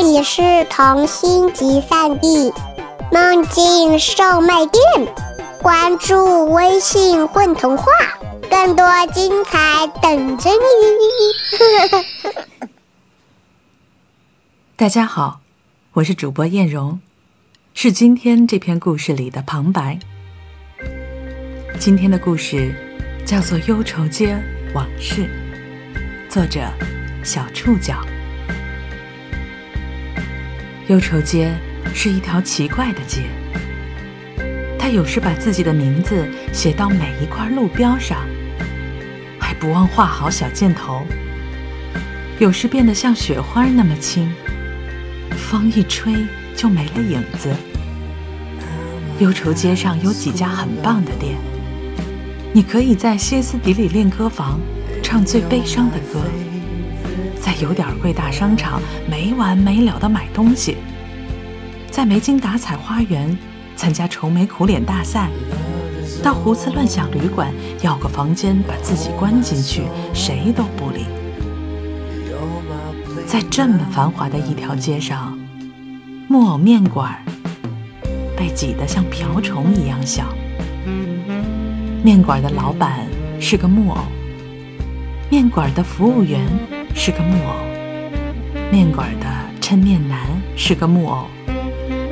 这里是童心集散地，梦境售卖店。关注微信“混童话”，更多精彩等着你。大家好，我是主播艳荣，是今天这篇故事里的旁白。今天的故事叫做《忧愁街往事》，作者小触角。忧愁街是一条奇怪的街，它有时把自己的名字写到每一块路标上，还不忘画好小箭头；有时变得像雪花那么轻，风一吹就没了影子。忧愁街上有几家很棒的店，你可以在歇斯底里练歌房唱最悲伤的歌。在有点贵大商场没完没了的买东西，在没精打采花园参加愁眉苦脸大赛，到胡思乱想旅馆要个房间把自己关进去，谁都不理。在这么繁华的一条街上，木偶面馆被挤得像瓢虫一样小。面馆的老板是个木偶，面馆的服务员。是个木偶，面馆的抻面男是个木偶，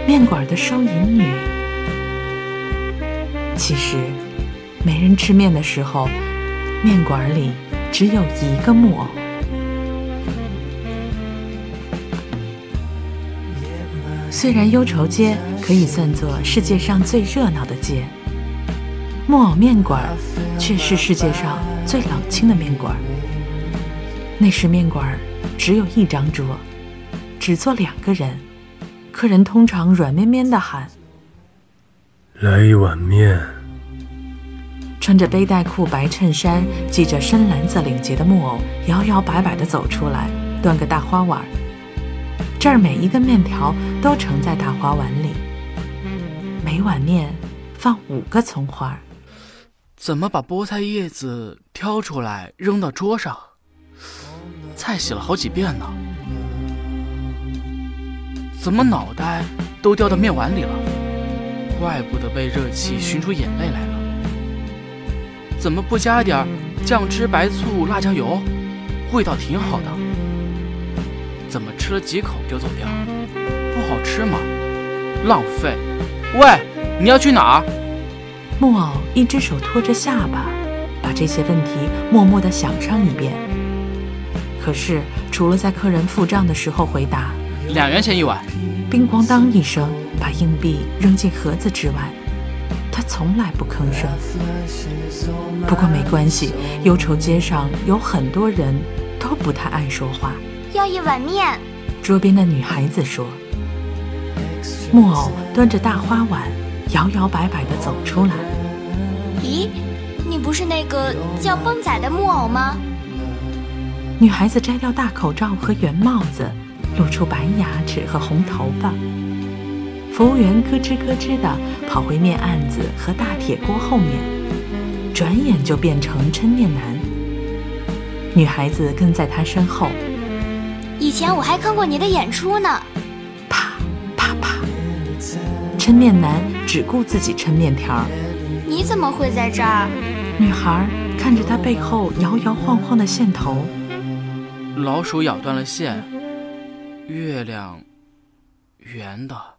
面馆的收银女。其实，没人吃面的时候，面馆里只有一个木偶。虽然忧愁街可以算作世界上最热闹的街，木偶面馆却是世界上最冷清的面馆。那时面馆只有一张桌，只坐两个人，客人通常软绵绵的喊：“来一碗面。”穿着背带裤、白衬衫、系着深蓝色领结的木偶摇摇摆摆地走出来，端个大花碗。这儿每一个面条都盛在大花碗里，每碗面放五个葱花。怎么把菠菜叶子挑出来扔到桌上？菜洗了好几遍呢，怎么脑袋都掉到面碗里了？怪不得被热气熏出眼泪来了。怎么不加点酱汁、白醋、辣椒油？味道挺好的。怎么吃了几口就走掉？不好吃吗？浪费！喂，你要去哪儿？木偶一只手托着下巴，把这些问题默默地想上一遍。可是，除了在客人付账的时候回答“两元钱一碗”，叮咣当一声把硬币扔进盒子之外，他从来不吭声。不过没关系，忧愁街上有很多人都不太爱说话。要一碗面。桌边的女孩子说。木偶端着大花碗，摇摇摆摆地走出来。咦，你不是那个叫蹦仔的木偶吗？女孩子摘掉大口罩和圆帽子，露出白牙齿和红头发。服务员咯吱咯吱地跑回面案子和大铁锅后面，转眼就变成抻面男。女孩子跟在他身后。以前我还看过你的演出呢。啪啪啪！抻面男只顾自己抻面条。你怎么会在这儿？女孩看着他背后摇摇晃晃的线头。老鼠咬断了线，月亮圆的。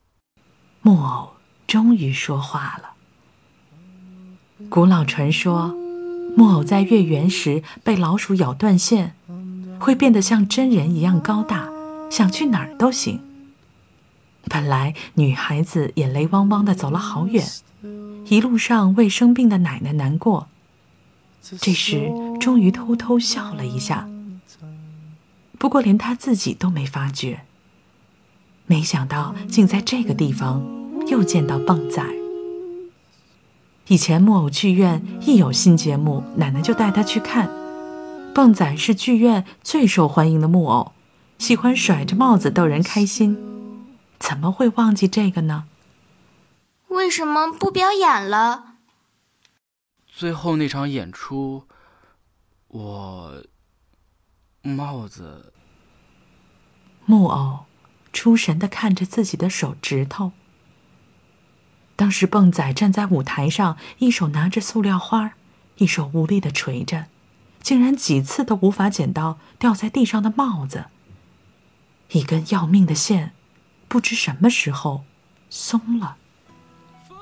木偶终于说话了。古老传说，木偶在月圆时被老鼠咬断线，会变得像真人一样高大，想去哪儿都行。本来女孩子眼泪汪汪的走了好远，一路上为生病的奶奶难过。这时终于偷偷笑了一下。不过，连他自己都没发觉。没想到，竟在这个地方又见到蹦仔。以前木偶剧院一有新节目，奶奶就带他去看。蹦仔是剧院最受欢迎的木偶，喜欢甩着帽子逗人开心，怎么会忘记这个呢？为什么不表演了？最后那场演出，我。帽子，木偶出神的看着自己的手指头。当时蹦仔站在舞台上，一手拿着塑料花，一手无力的垂着，竟然几次都无法捡到掉在地上的帽子。一根要命的线，不知什么时候松了。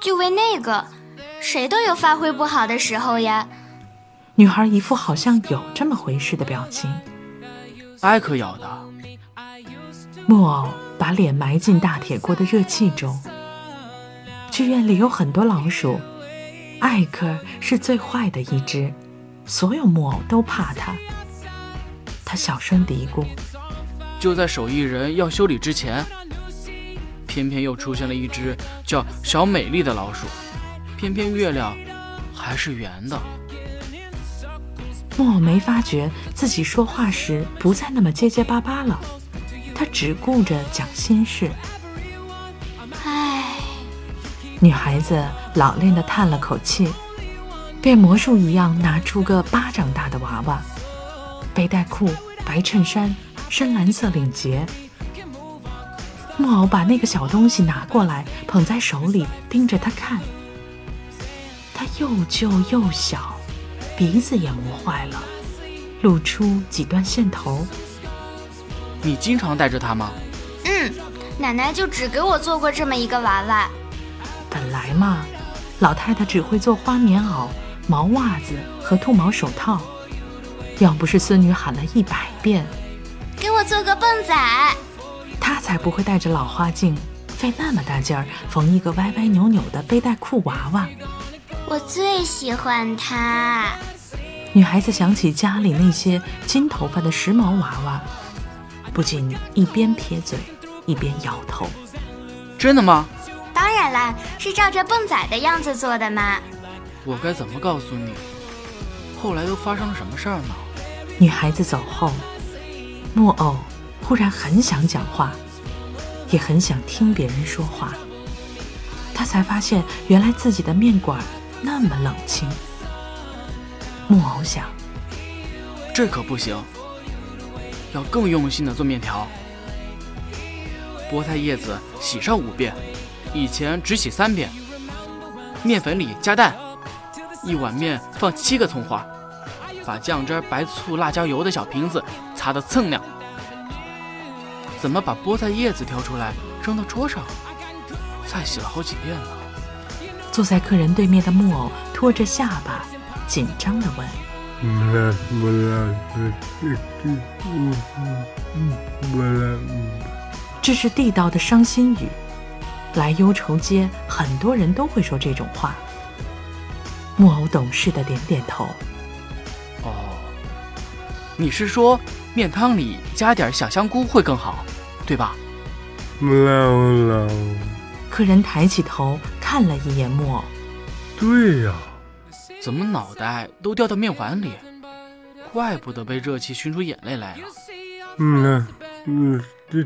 就为那个，谁都有发挥不好的时候呀。女孩一副好像有这么回事的表情。艾克咬的。木偶把脸埋进大铁锅的热气中。剧院里有很多老鼠，艾克是最坏的一只，所有木偶都怕他。他小声嘀咕：“就在手艺人要修理之前，偏偏又出现了一只叫小美丽的老鼠，偏偏月亮还是圆的。”木偶没发觉自己说话时不再那么结结巴巴了，他只顾着讲心事。唉女孩子老练地叹了口气，变魔术一样拿出个巴掌大的娃娃，背带裤、白衬衫、深蓝色领结。木偶把那个小东西拿过来，捧在手里，盯着他看。它又旧又小，鼻子也磨坏了，露出几段线头。你经常带着它吗？嗯，奶奶就只给我做过这么一个娃娃。本来嘛，老太太只会做花棉袄、毛袜子和兔毛手套。要不是孙女喊了一百遍，给我做个蹦仔，她才不会带着老花镜，费那么大劲儿缝一个歪歪扭扭的背带裤娃娃。我最喜欢它。女孩子想起家里那些金头发的时髦娃娃，不禁一边撇嘴一边摇头。真的吗？当然啦，是照着蹦仔的样子做的嘛。我该怎么告诉你？后来都发生了什么事儿呢？女孩子走后，木偶忽然很想讲话，也很想听别人说话。他才发现，原来自己的面馆那么冷清。木偶想，这可不行，要更用心的做面条。菠菜叶子洗上五遍。以前只洗三遍，面粉里加蛋，一碗面放七个葱花，把酱汁、白醋、辣椒油的小瓶子擦得锃亮。怎么把菠菜叶子挑出来扔到桌上？菜洗了好几遍了。坐在客人对面的木偶拖着下巴，紧张地问：“这是地道的伤心语。”来忧愁街，很多人都会说这种话。木偶懂事的点点头。哦，你是说面汤里加点小香菇会更好，对吧？客人抬起头看了一眼木偶。对呀。怎么脑袋都掉到面碗里？怪不得被热气熏出眼泪来了。嗯嗯，这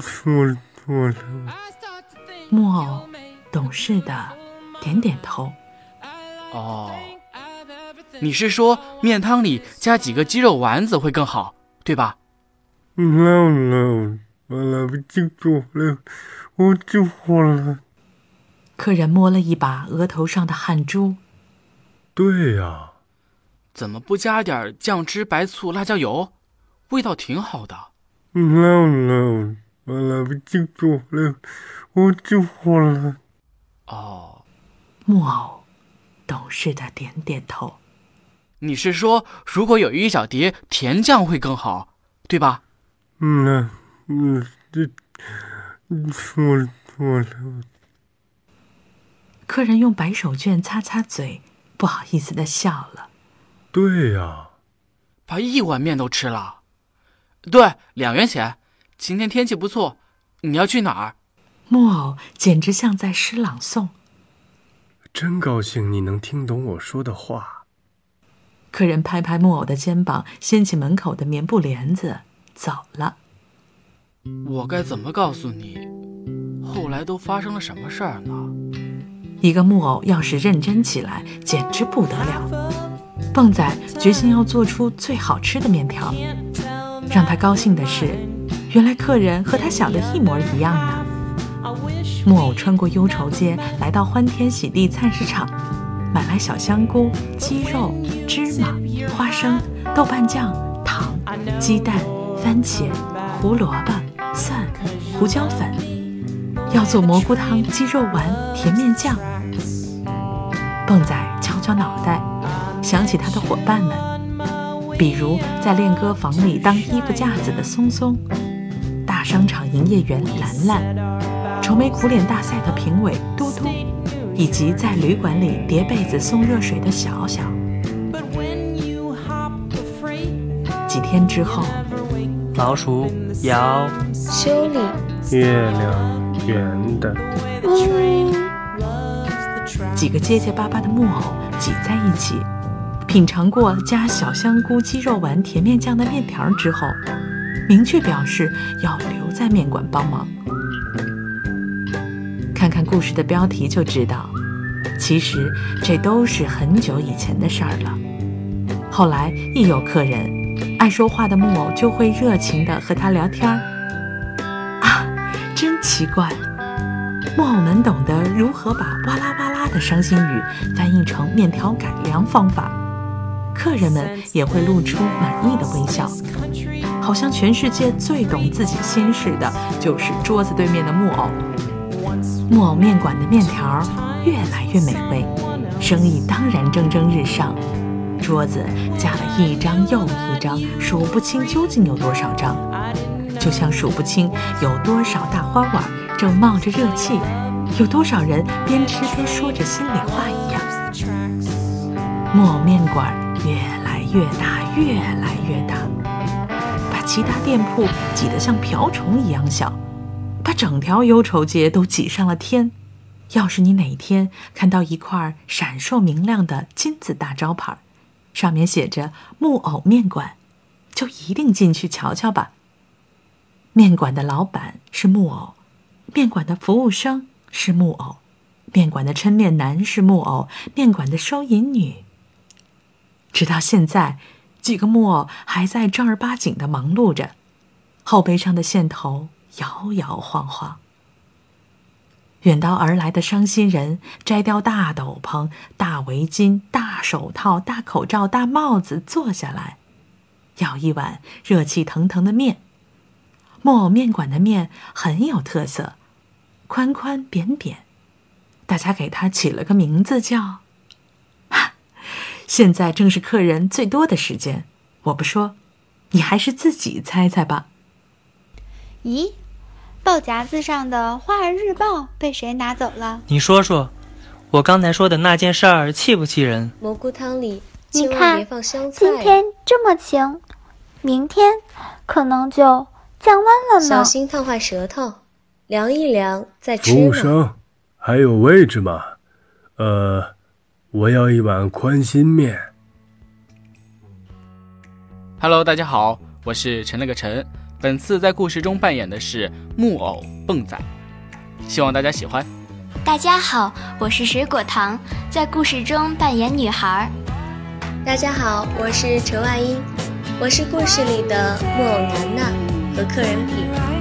错了错了。木偶懂事的点点头。哦，你是说面汤里加几个鸡肉丸子会更好，对吧？No no，我不清楚了，我记错了。客人摸了一把额头上的汗珠。对呀。怎么不加点酱汁、白醋、辣椒油？味道挺好的。No no，我不清楚了。我就火了。哦，木偶懂事的点点头。你是说，如果有一小碟甜酱会更好，对吧？嗯，嗯，这，错了错了。客人用白手绢擦擦嘴，不好意思的笑了。对呀，把一碗面都吃了。对，两元钱。今天天气不错，你要去哪儿？木偶简直像在诗朗诵。真高兴你能听懂我说的话。客人拍拍木偶的肩膀，掀起门口的棉布帘子，走了。我该怎么告诉你？后来都发生了什么事儿呢？一个木偶要是认真起来，简直不得了。蹦仔决心要做出最好吃的面条。让他高兴的是。原来客人和他想的一模一样呢。木偶穿过忧愁街，来到欢天喜地菜市场，买来小香菇、鸡肉、芝麻、花生、豆瓣酱、糖、鸡蛋、番茄、胡萝卜、胡椒粉，要做蘑菇汤、鸡肉丸、甜面酱。蹦仔敲敲脑袋，想起他的伙伴们，比如在练歌房里当衣服架子的松松，大商场营业员兰兰。愁眉苦脸大赛的评委嘟嘟，以及在旅馆里叠被子送热水的小小。几天之后，老鼠咬修理月亮圆的，几个结结巴巴的木偶挤在一起，品尝过加小香菇鸡肉丸甜面酱的面条之后，明确表示要留在面馆帮忙。看看故事的标题就知道，其实这都是很久以前的事儿了。后来一有客人，爱说话的木偶就会热情地和他聊天儿。奇怪，木偶们懂得如何把哇啦哇啦的伤心语翻译成面条改良方法，客人们也会露出满意的微笑，好像全世界最懂自己心事的就是桌子对面的木偶。木偶面馆的面条越来越美味，生意当然蒸蒸日上。桌子加了一张又一张，数不清究竟有多少张，就像数不清有多少大花碗正冒着热气，有多少人边吃边说着心里话一样。木偶面馆越来越大，越来越大，把其他店铺挤得像瓢虫一样小。把整条忧愁街都挤上了天。要是你哪天看到一块闪烁明亮的金字大招牌，上面写着“木偶面馆”，就一定进去瞧瞧吧。面馆的老板是木偶，面馆的服务生是木偶，面馆的抻面男是木偶，面馆的收银女。直到现在，几个木偶还在正儿八经的忙碌着，后背上的线头。摇摇晃晃，远道而来的伤心人摘掉大斗篷、大围巾、大手套、大口罩、大帽子，坐下来，舀一碗热气腾腾的面。木偶面馆的面很有特色，宽宽扁扁，大家给它起了个名字叫……现在正是客人最多的时间，我不说，你还是自己猜猜吧。咦？报夹子上的《花儿日报》被谁拿走了？你说说，我刚才说的那件事儿气不气人？蘑菇汤里你千万看别放香菜。今天这么晴，明天可能就降温了小。心烫坏舌头，凉一凉再服吃服。务生，还有位置吗？呃，我要一碗宽心面。Hello，大家好，我是陈了个陈，本次在故事中扮演的是木偶蹦仔，希望大家喜欢。大家好，我是水果糖，在故事中扮演女孩。大家好，我是陈万英，我是故事里的木偶楠楠，和客人品。